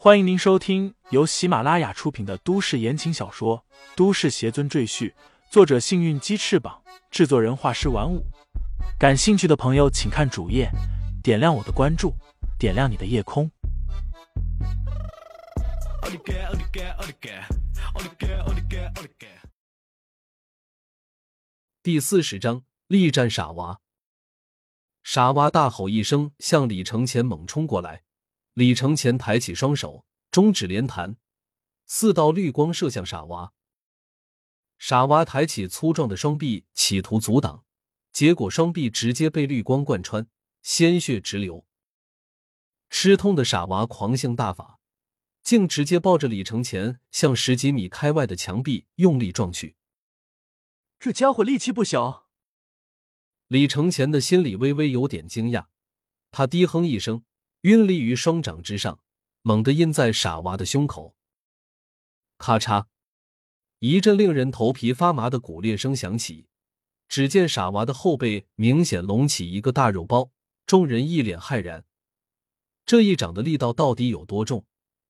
欢迎您收听由喜马拉雅出品的都市言情小说《都市邪尊赘婿》，作者：幸运鸡翅膀，制作人：画师玩五。感兴趣的朋友，请看主页，点亮我的关注，点亮你的夜空。第四十章：力战傻娃。傻娃大吼一声，向李承前猛冲过来。李承前抬起双手，中指连弹，四道绿光射向傻娃。傻娃抬起粗壮的双臂，企图阻挡，结果双臂直接被绿光贯穿，鲜血直流。吃痛的傻娃狂性大发，竟直接抱着李承前向十几米开外的墙壁用力撞去。这家伙力气不小。李承前的心里微微有点惊讶，他低哼一声，晕立于双掌之上，猛地印在傻娃的胸口。咔嚓，一阵令人头皮发麻的骨裂声响起，只见傻娃的后背明显隆起一个大肉包，众人一脸骇然。这一掌的力道到底有多重，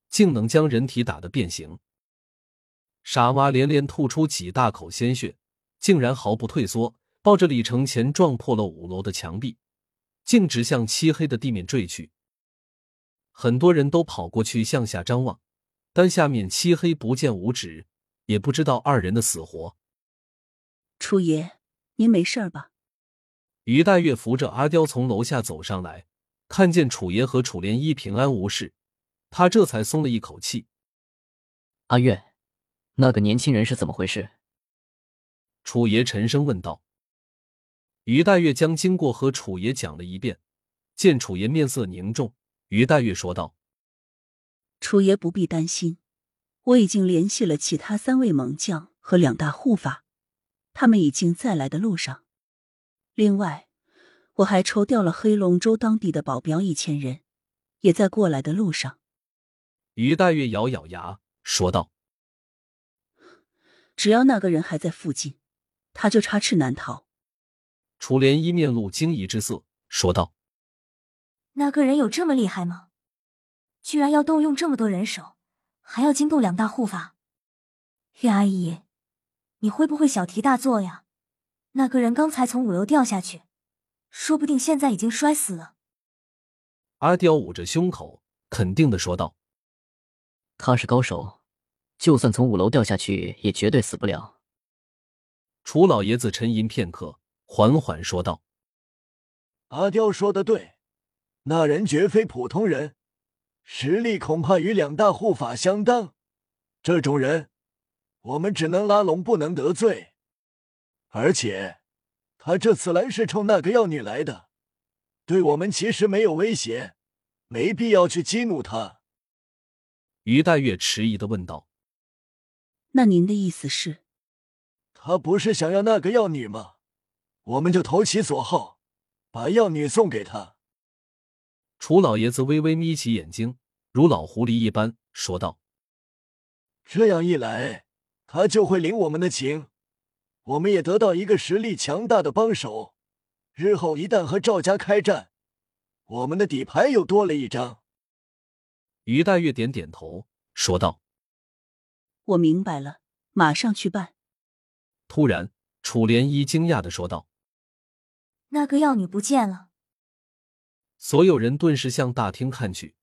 竟能将人体打得变形？傻娃连连吐出几大口鲜血，竟然毫不退缩。抱着李承前撞破了五楼的墙壁，径直向漆黑的地面坠去。很多人都跑过去向下张望，但下面漆黑不见五指，也不知道二人的死活。楚爷，您没事吧？于大月扶着阿刁从楼下走上来，看见楚爷和楚莲衣平安无事，他这才松了一口气。阿月，那个年轻人是怎么回事？楚爷沉声问道。于大月将经过和楚爷讲了一遍，见楚爷面色凝重，于黛玉说道：“楚爷不必担心，我已经联系了其他三位猛将和两大护法，他们已经在来的路上。另外，我还抽调了黑龙州当地的保镖一千人，也在过来的路上。”于黛玉咬咬牙说道：“只要那个人还在附近，他就插翅难逃。”楚莲一面露惊疑之色，说道：“那个人有这么厉害吗？居然要动用这么多人手，还要惊动两大护法？岳阿姨，你会不会小题大做呀？那个人刚才从五楼掉下去，说不定现在已经摔死了。”阿刁捂着胸口，肯定的说道：“他是高手，就算从五楼掉下去，也绝对死不了。”楚老爷子沉吟片刻。缓缓说道：“阿刁说的对，那人绝非普通人，实力恐怕与两大护法相当。这种人，我们只能拉拢，不能得罪。而且，他这次来是冲那个药女来的，对我们其实没有威胁，没必要去激怒他。”于黛月迟疑的问道：“那您的意思是，他不是想要那个药女吗？”我们就投其所好，把药女送给他。楚老爷子微微眯起眼睛，如老狐狸一般说道：“这样一来，他就会领我们的情，我们也得到一个实力强大的帮手。日后一旦和赵家开战，我们的底牌又多了一张。”于黛月点点头，说道：“我明白了，马上去办。”突然，楚莲衣惊讶的说道。那个药女不见了，所有人顿时向大厅看去，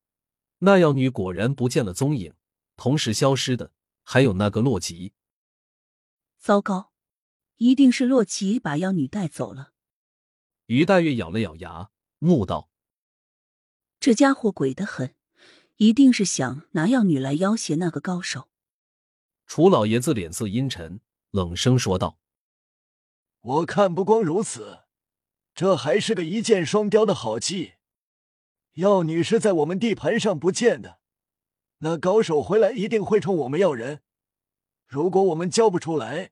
那药女果然不见了踪影。同时消失的还有那个洛吉。糟糕，一定是洛奇把妖女带走了。于大月咬了咬牙，怒道：“这家伙鬼得很，一定是想拿药女来要挟那个高手。”楚老爷子脸色阴沉，冷声说道：“我看不光如此。”这还是个一箭双雕的好计。药女是在我们地盘上不见的，那高手回来一定会冲我们要人。如果我们交不出来，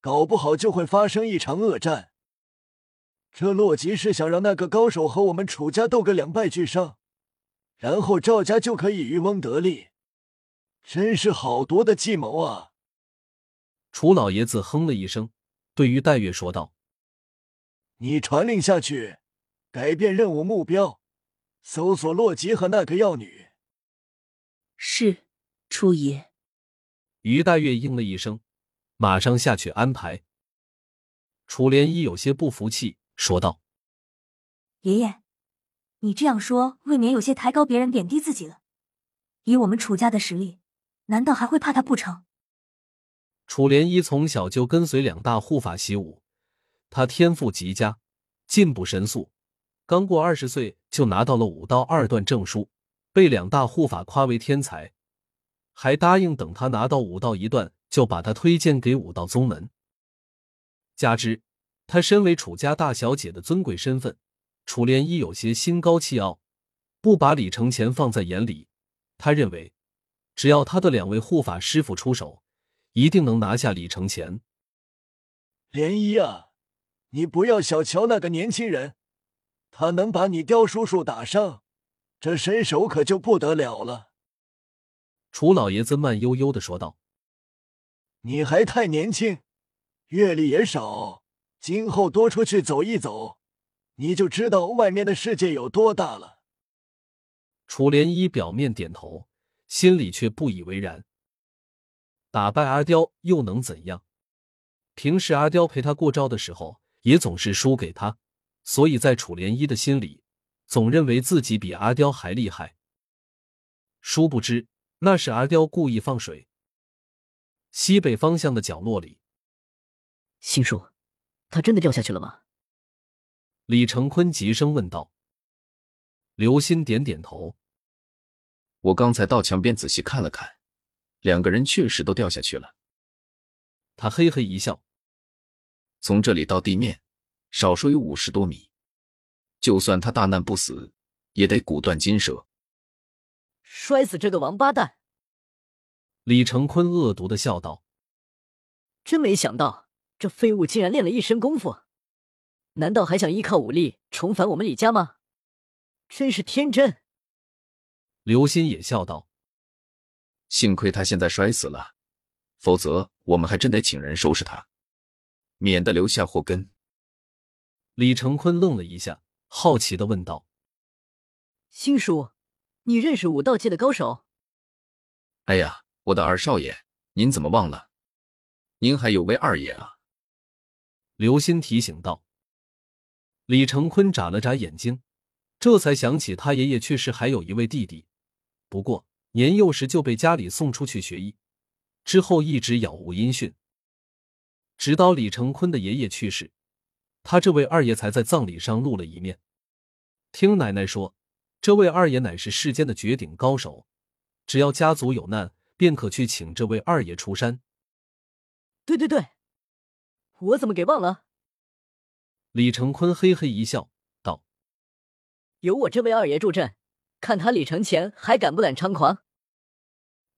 搞不好就会发生一场恶战。这洛吉是想让那个高手和我们楚家斗个两败俱伤，然后赵家就可以渔翁得利。真是好毒的计谋啊！楚老爷子哼了一声，对于戴月说道。你传令下去，改变任务目标，搜索洛吉和那个药女。是，初爷。于大月应了一声，马上下去安排。楚莲衣有些不服气，说道：“爷爷，你这样说，未免有些抬高别人、贬低自己了。以我们楚家的实力，难道还会怕他不成？”楚莲衣从小就跟随两大护法习武，他天赋极佳，进步神速，刚过二十岁就拿到了武道二段证书，被两大护法夸为天才，还答应等他拿到武道一段，就把他推荐给武道宗门。加之，他身为楚家大小姐的尊贵身份，楚莲衣有些心高气傲，不把李承前放在眼里。他认为，只要他的两位护法师傅出手，一定能拿下李承前。莲衣啊，你不要小瞧那个年轻人，他能把你刁叔叔打伤，这身手可就不得了了。楚老爷子慢悠悠的说道：“你还太年轻。”阅历也少，今后多出去走一走，你就知道外面的世界有多大了。楚涟衣表面点头，心里却不以为然。打败阿刁又能怎样？平时阿刁陪他过招的时候，也总是输给他，所以在楚莲衣的心里，总认为自己比阿刁还厉害。殊不知，那是阿刁故意放水。西北方向的角落里。心叔，他真的掉下去了吗？李成坤急声问道。刘鑫点点头。我刚才到墙边仔细看了看，两个人确实都掉下去了。他嘿嘿一笑。从这里到地面，少说有五十多米，就算他大难不死，也得骨断筋折。摔死这个王八蛋！李成坤恶毒的笑道。真没想到。这废物竟然练了一身功夫，难道还想依靠武力重返我们李家吗？真是天真！刘鑫也笑道：“幸亏他现在摔死了，否则我们还真得请人收拾他，免得留下祸根。”李成坤愣了一下，好奇的问道：“星叔，你认识武道界的高手？”“哎呀，我的二少爷，您怎么忘了？您还有位二爷啊！”刘鑫提醒道：“李成坤眨了眨眼睛，这才想起他爷爷去世还有一位弟弟，不过年幼时就被家里送出去学艺，之后一直杳无音讯。直到李成坤的爷爷去世，他这位二爷才在葬礼上露了一面。听奶奶说，这位二爷乃是世间的绝顶高手，只要家族有难，便可去请这位二爷出山。”对对对。我怎么给忘了？李成坤嘿嘿一笑，道：“有我这位二爷助阵，看他李承前还敢不敢猖狂。”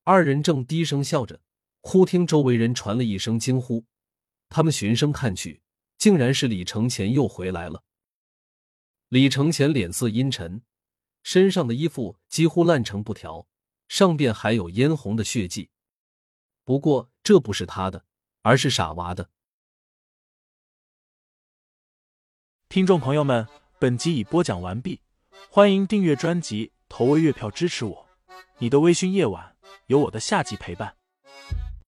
二人正低声笑着，忽听周围人传了一声惊呼，他们循声看去，竟然是李承前又回来了。李承前脸色阴沉，身上的衣服几乎烂成布条，上边还有嫣红的血迹。不过这不是他的，而是傻娃的。听众朋友们，本集已播讲完毕，欢迎订阅专辑，投喂月票支持我。你的微醺夜晚，有我的下集陪伴。